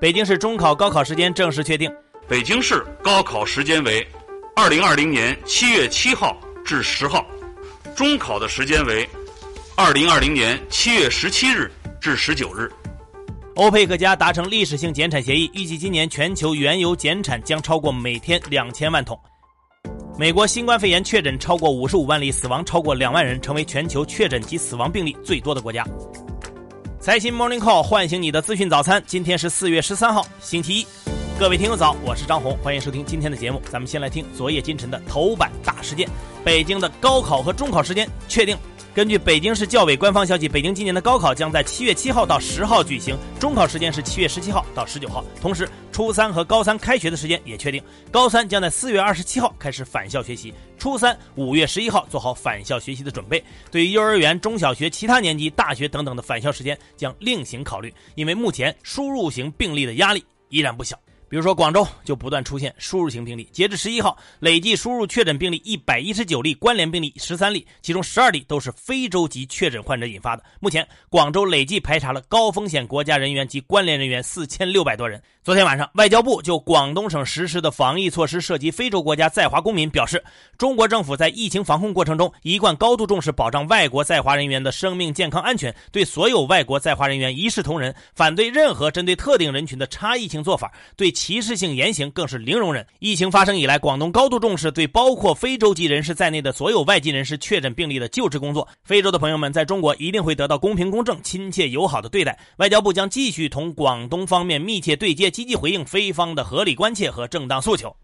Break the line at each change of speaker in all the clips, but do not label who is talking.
北京市中考高考时间正式确定。
北京市高考时间为二零二零年七月七号至十号，中考的时间为二零二零年七月十七日至十九日。
欧佩克家达成历史性减产协议，预计今年全球原油减产将超过每天两千万桶。美国新冠肺炎确诊超过五十五万例，死亡超过两万人，成为全球确诊及死亡病例最多的国家。财新 Morning Call 唤醒你的资讯早餐，今天是四月十三号，星期一。各位听友早，我是张红，欢迎收听今天的节目。咱们先来听昨夜今晨的头版大事件：北京的高考和中考时间确定。根据北京市教委官方消息，北京今年的高考将在七月七号到十号举行，中考时间是七月十七号到十九号。同时，初三和高三开学的时间也确定，高三将在四月二十七号开始返校学习，初三五月十一号做好返校学习的准备。对于幼儿园、中小学其他年级、大学等等的返校时间将另行考虑，因为目前输入型病例的压力依然不小。比如说，广州就不断出现输入型病例。截至十一号，累计输入确诊病例一百一十九例，关联病例十三例，其中十二例都是非洲籍确诊患者引发的。目前，广州累计排查了高风险国家人员及关联人员四千六百多人。昨天晚上，外交部就广东省实施的防疫措施涉及非洲国家在华公民表示，中国政府在疫情防控过程中一贯高度重视保障外国在华人员的生命健康安全，对所有外国在华人员一视同仁，反对任何针对特定人群的差异性做法，对。歧视性言行更是零容忍。疫情发生以来，广东高度重视对包括非洲籍人士在内的所有外籍人士确诊病例的救治工作。非洲的朋友们在中国一定会得到公平公正、亲切友好的对待。外交部将继续同广东方面密切对接，积极回应非方的合理关切和正当诉求。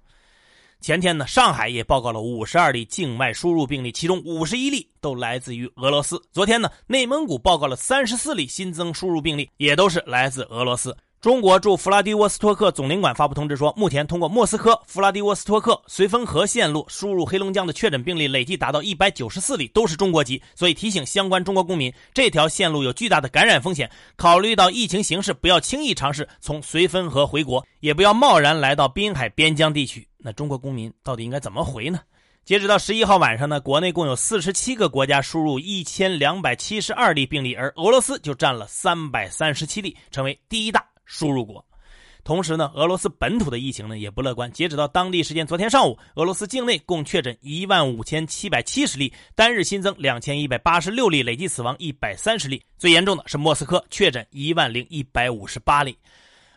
前天呢，上海也报告了五十二例境外输入病例，其中五十一例都来自于俄罗斯。昨天呢，内蒙古报告了三十四例新增输入病例，也都是来自俄罗斯。中国驻弗拉迪沃斯托克总领馆发布通知说，目前通过莫斯科、弗拉迪沃斯托克、绥芬河线路输入黑龙江的确诊病例累计达到一百九十四例，都是中国籍。所以提醒相关中国公民，这条线路有巨大的感染风险。考虑到疫情形势，不要轻易尝试从绥芬河回国，也不要贸然来到滨海边疆地区。那中国公民到底应该怎么回呢？截止到十一号晚上呢，国内共有四十七个国家输入一千两百七十二例病例，而俄罗斯就占了三百三十七例，成为第一大。输入国，同时呢，俄罗斯本土的疫情呢也不乐观。截止到当地时间昨天上午，俄罗斯境内共确诊一万五千七百七十例，单日新增两千一百八十六例，累计死亡一百三十例。最严重的是莫斯科，确诊一万零一百五十八例。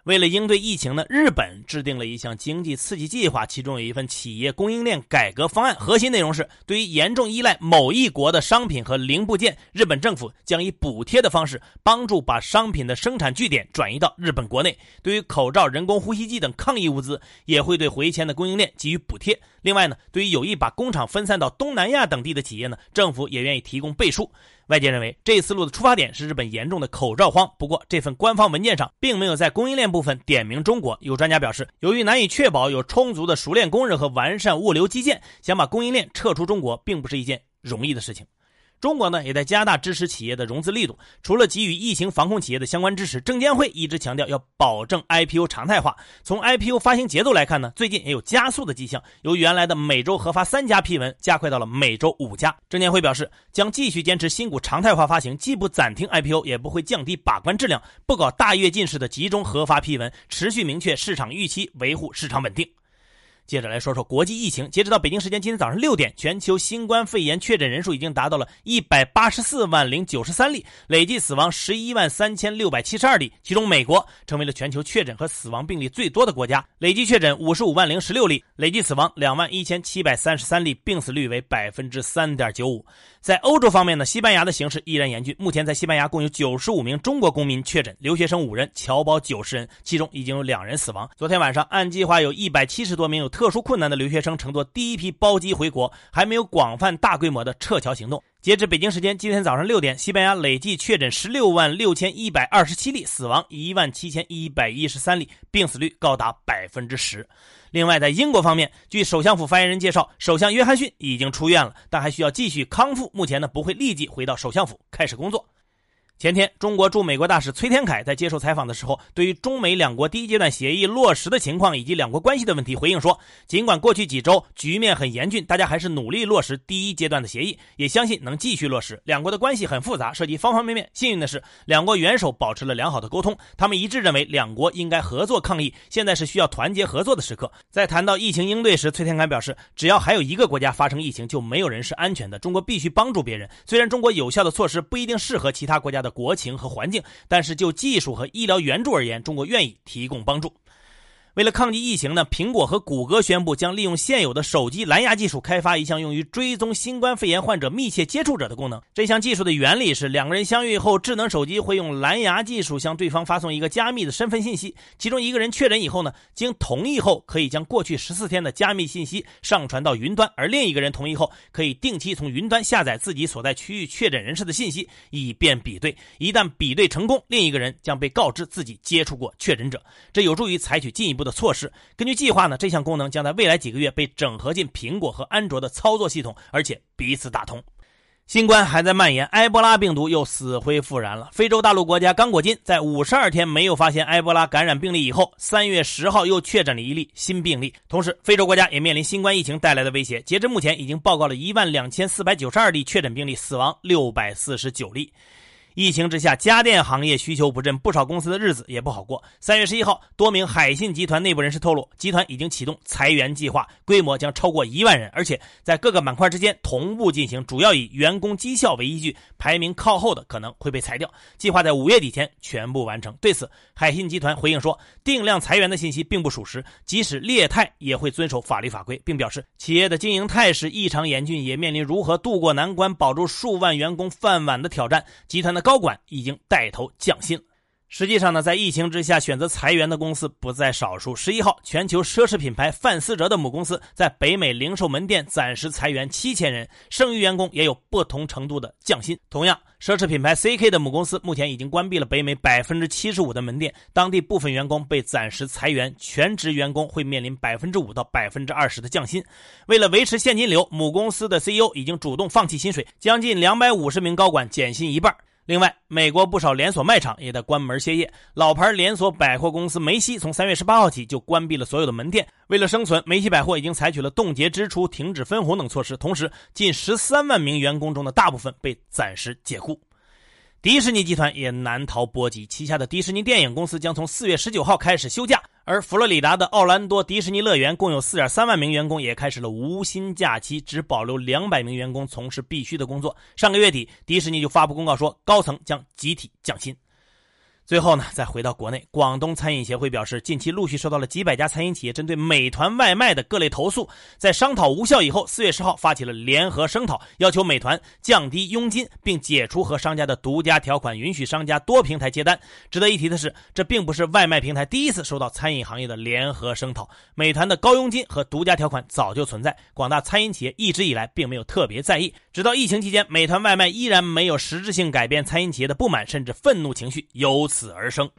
为了应对疫情呢，日本制定了一项经济刺激计划，其中有一份企业供应链改革方案，核心内容是对于严重依赖某一国的商品和零部件，日本政府将以补贴的方式帮助把商品的生产据点转移到日本国内。对于口罩、人工呼吸机等抗疫物资，也会对回迁的供应链给予补贴。另外呢，对于有意把工厂分散到东南亚等地的企业呢，政府也愿意提供背书。外界认为，这一思路的出发点是日本严重的口罩荒。不过，这份官方文件上并没有在供应链部分点名中国。有专家表示，由于难以确保有充足的熟练工人和完善物流基建，想把供应链撤出中国，并不是一件容易的事情。中国呢，也在加大支持企业的融资力度。除了给予疫情防控企业的相关支持，证监会一直强调要保证 IPO 常态化。从 IPO 发行节奏来看呢，最近也有加速的迹象，由原来的每周核发三家批文，加快到了每周五家。证监会表示，将继续坚持新股常态化发行，既不暂停 IPO，也不会降低把关质量，不搞大跃进式的集中核发批文，持续明确市场预期，维护市场稳定。接着来说说国际疫情。截止到北京时间今天早上六点，全球新冠肺炎确诊人数已经达到了一百八十四万零九十三例，累计死亡十一万三千六百七十二例。其中，美国成为了全球确诊和死亡病例最多的国家，累计确诊五十五万零十六例，累计死亡两万一千七百三十三例，病死率为百分之三点九五。在欧洲方面呢，西班牙的形势依然严峻。目前在西班牙共有九十五名中国公民确诊，留学生五人，侨胞九十人，其中已经有两人死亡。昨天晚上，按计划有一百七十多名有特殊困难的留学生乘坐第一批包机回国，还没有广泛大规模的撤侨行动。截至北京时间今天早上六点，西班牙累计确诊十六万六千一百二十七例，死亡一万七千一百一十三例，病死率高达百分之十。另外，在英国方面，据首相府发言人介绍，首相约翰逊已经出院了，但还需要继续康复。目前呢，不会立即回到首相府开始工作。前天，中国驻美国大使崔天凯在接受采访的时候，对于中美两国第一阶段协议落实的情况以及两国关系的问题回应说：“尽管过去几周局面很严峻，大家还是努力落实第一阶段的协议，也相信能继续落实。两国的关系很复杂，涉及方方面面。幸运的是，两国元首保持了良好的沟通，他们一致认为两国应该合作抗疫。现在是需要团结合作的时刻。”在谈到疫情应对时，崔天凯表示：“只要还有一个国家发生疫情，就没有人是安全的。中国必须帮助别人。虽然中国有效的措施不一定适合其他国家的。”国情和环境，但是就技术和医疗援助而言，中国愿意提供帮助。为了抗击疫情呢，苹果和谷歌宣布将利用现有的手机蓝牙技术，开发一项用于追踪新冠肺炎患者密切接触者的功能。这项技术的原理是，两个人相遇后，智能手机会用蓝牙技术向对方发送一个加密的身份信息。其中一个人确诊以后呢，经同意后，可以将过去十四天的加密信息上传到云端；而另一个人同意后，可以定期从云端下载自己所在区域确诊人士的信息，以便比对。一旦比对成功，另一个人将被告知自己接触过确诊者。这有助于采取进一步。的措施，根据计划呢，这项功能将在未来几个月被整合进苹果和安卓的操作系统，而且彼此打通。新冠还在蔓延，埃博拉病毒又死灰复燃了。非洲大陆国家刚果金在五十二天没有发现埃博拉感染病例以后，三月十号又确诊了一例新病例。同时，非洲国家也面临新冠疫情带来的威胁。截至目前，已经报告了一万两千四百九十二例确诊病例，死亡六百四十九例。疫情之下，家电行业需求不振，不少公司的日子也不好过。三月十一号，多名海信集团内部人士透露，集团已经启动裁员计划，规模将超过一万人，而且在各个板块之间同步进行，主要以员工绩效为依据，排名靠后的可能会被裁掉。计划在五月底前全部完成。对此，海信集团回应说，定量裁员的信息并不属实，即使劣汰也会遵守法律法规，并表示企业的经营态势异常严峻，也面临如何渡过难关、保住数万员工饭碗的挑战。集团的。高管已经带头降薪。实际上呢，在疫情之下选择裁员的公司不在少数。十一号，全球奢侈品牌范思哲的母公司在北美零售门店暂时裁员七千人，剩余员工也有不同程度的降薪。同样，奢侈品牌 CK 的母公司目前已经关闭了北美百分之七十五的门店，当地部分员工被暂时裁员，全职员工会面临百分之五到百分之二十的降薪。为了维持现金流，母公司的 CEO 已经主动放弃薪水，将近两百五十名高管减薪一半。另外，美国不少连锁卖场也在关门歇业。老牌连锁百货公司梅西从三月十八号起就关闭了所有的门店。为了生存，梅西百货已经采取了冻结支出、停止分红等措施。同时，近十三万名员工中的大部分被暂时解雇。迪士尼集团也难逃波及，旗下的迪士尼电影公司将从四月十九号开始休假。而佛罗里达的奥兰多迪士尼乐园共有4.3万名员工，也开始了无薪假期，只保留200名员工从事必须的工作。上个月底，迪士尼就发布公告说，高层将集体降薪。最后呢，再回到国内，广东餐饮协会表示，近期陆续收到了几百家餐饮企业针对美团外卖的各类投诉，在商讨无效以后，四月十号发起了联合声讨，要求美团降低佣金，并解除和商家的独家条款，允许商家多平台接单。值得一提的是，这并不是外卖平台第一次收到餐饮行业的联合声讨，美团的高佣金和独家条款早就存在，广大餐饮企业一直以来并没有特别在意，直到疫情期间，美团外卖依然没有实质性改变餐饮企业的不满甚至愤怒情绪，由。死而生。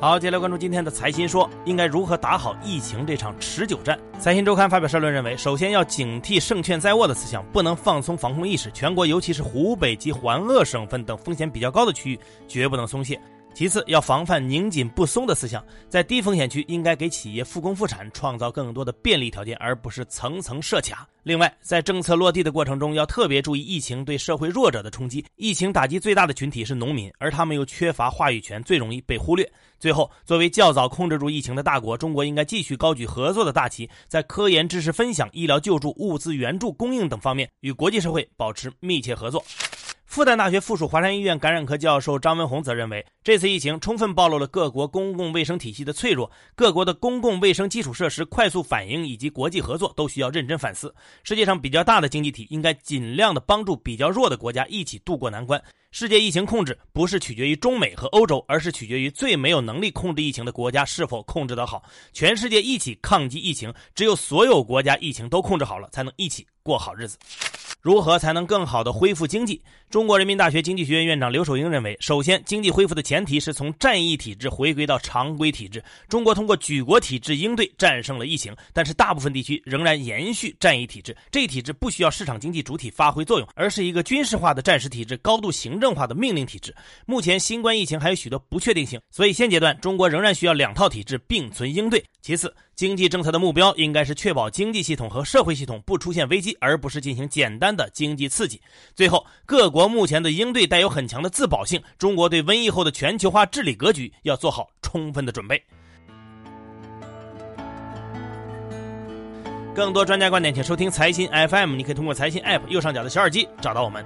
好，接下来关注今天的财新说，应该如何打好疫情这场持久战？财新周刊发表社论认为，首先要警惕胜券在握的思想，不能放松防控意识。全国尤其是湖北及环鄂省份等风险比较高的区域，绝不能松懈。其次，要防范拧紧不松的思想，在低风险区应该给企业复工复产创造更多的便利条件，而不是层层设卡。另外，在政策落地的过程中，要特别注意疫情对社会弱者的冲击。疫情打击最大的群体是农民，而他们又缺乏话语权，最容易被忽略。最后，作为较早控制住疫情的大国，中国应该继续高举合作的大旗，在科研知识分享、医疗救助、物资援助供应等方面与国际社会保持密切合作。复旦大学附属华山医院感染科教授张文宏则认为，这次疫情充分暴露了各国公共卫生体系的脆弱，各国的公共卫生基础设施快速反应以及国际合作都需要认真反思。世界上比较大的经济体应该尽量的帮助比较弱的国家一起渡过难关。世界疫情控制不是取决于中美和欧洲，而是取决于最没有能力控制疫情的国家是否控制得好。全世界一起抗击疫情，只有所有国家疫情都控制好了，才能一起过好日子。如何才能更好的恢复经济？中国人民大学经济学院院长刘守英认为，首先，经济恢复的前提是从战役体制回归到常规体制。中国通过举国体制应对战胜了疫情，但是大部分地区仍然延续战役体制。这一体制不需要市场经济主体发挥作用，而是一个军事化的战时体制、高度行政化的命令体制。目前新冠疫情还有许多不确定性，所以现阶段中国仍然需要两套体制并存应对。其次，经济政策的目标应该是确保经济系统和社会系统不出现危机，而不是进行简单的经济刺激。最后，各国目前的应对带有很强的自保性，中国对瘟疫后的全球化治理格局要做好充分的准备。更多专家观点，请收听财新 FM。你可以通过财新 App 右上角的小耳机找到我们。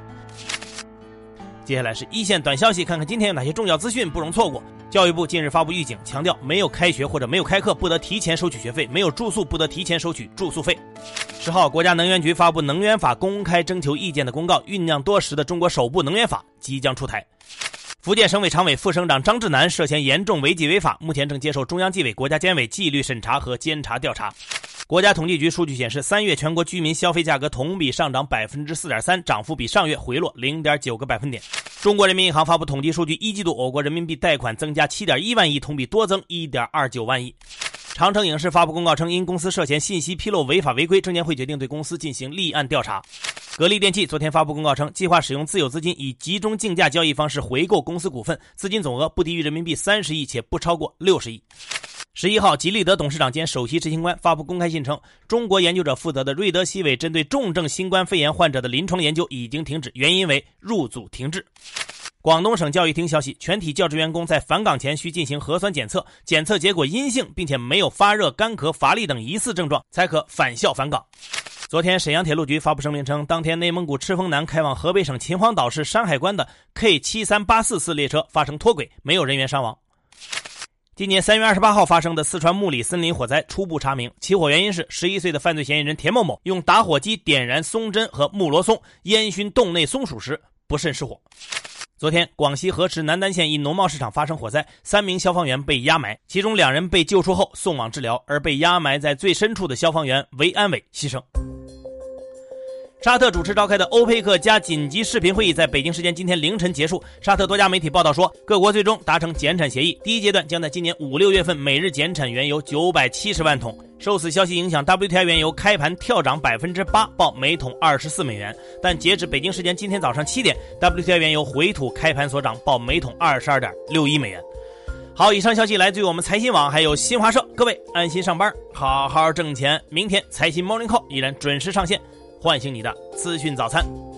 接下来是一线短消息，看看今天有哪些重要资讯不容错过。教育部近日发布预警，强调没有开学或者没有开课不得提前收取学费，没有住宿不得提前收取住宿费。十号，国家能源局发布《能源法》公开征求意见的公告，酝酿多时的中国首部能源法即将出台。福建省委常委、副省长张志南涉嫌严重违纪违法，目前正接受中央纪委国家监委纪律审查和监察调查。国家统计局数据显示，三月全国居民消费价格同比上涨百分之四点三，涨幅比上月回落零点九个百分点。中国人民银行发布统计数据，一季度我国人民币贷款增加七点一万亿，同比多增一点二九万亿。长城影视发布公告称，因公司涉嫌信息披露违法违规，证监会决定对公司进行立案调查。格力电器昨天发布公告称，计划使用自有资金以集中竞价交易方式回购公司股份，资金总额不低于人民币三十亿，且不超过六十亿。十一号，吉利德董事长兼首席执行官发布公开信称，中国研究者负责的瑞德西韦针对重症新冠肺炎患者的临床研究已经停止，原因为入组停滞。广东省教育厅消息，全体教职员工在返岗前需进行核酸检测，检测结果阴性，并且没有发热、干咳、乏力等疑似症状，才可返校返岗。昨天，沈阳铁路局发布声明称，当天内蒙古赤峰南开往河北省秦皇岛市山海关的 K 七三八四次列车发生脱轨，没有人员伤亡。今年三月二十八号发生的四川木里森林火灾初步查明，起火原因是十一岁的犯罪嫌疑人田某某用打火机点燃松针和木罗松，烟熏洞内松鼠时不慎失火。昨天，广西河池南丹县一农贸市场发生火灾，三名消防员被压埋，其中两人被救出后送往治疗，而被压埋在最深处的消防员韦安伟牺牲。沙特主持召开的欧佩克加紧急视频会议在北京时间今天凌晨结束。沙特多家媒体报道说，各国最终达成减产协议，第一阶段将在今年五六月份每日减产原油九百七十万桶。受此消息影响，WTI 原油开盘跳涨百分之八，报每桶二十四美元。但截止北京时间今天早上七点，WTI 原油回吐开盘所涨，报每桶二十二点六一美元。好，以上消息来自于我们财新网，还有新华社。各位安心上班，好好挣钱。明天财新 Morning Call 依然准时上线。唤醒你的资讯早餐。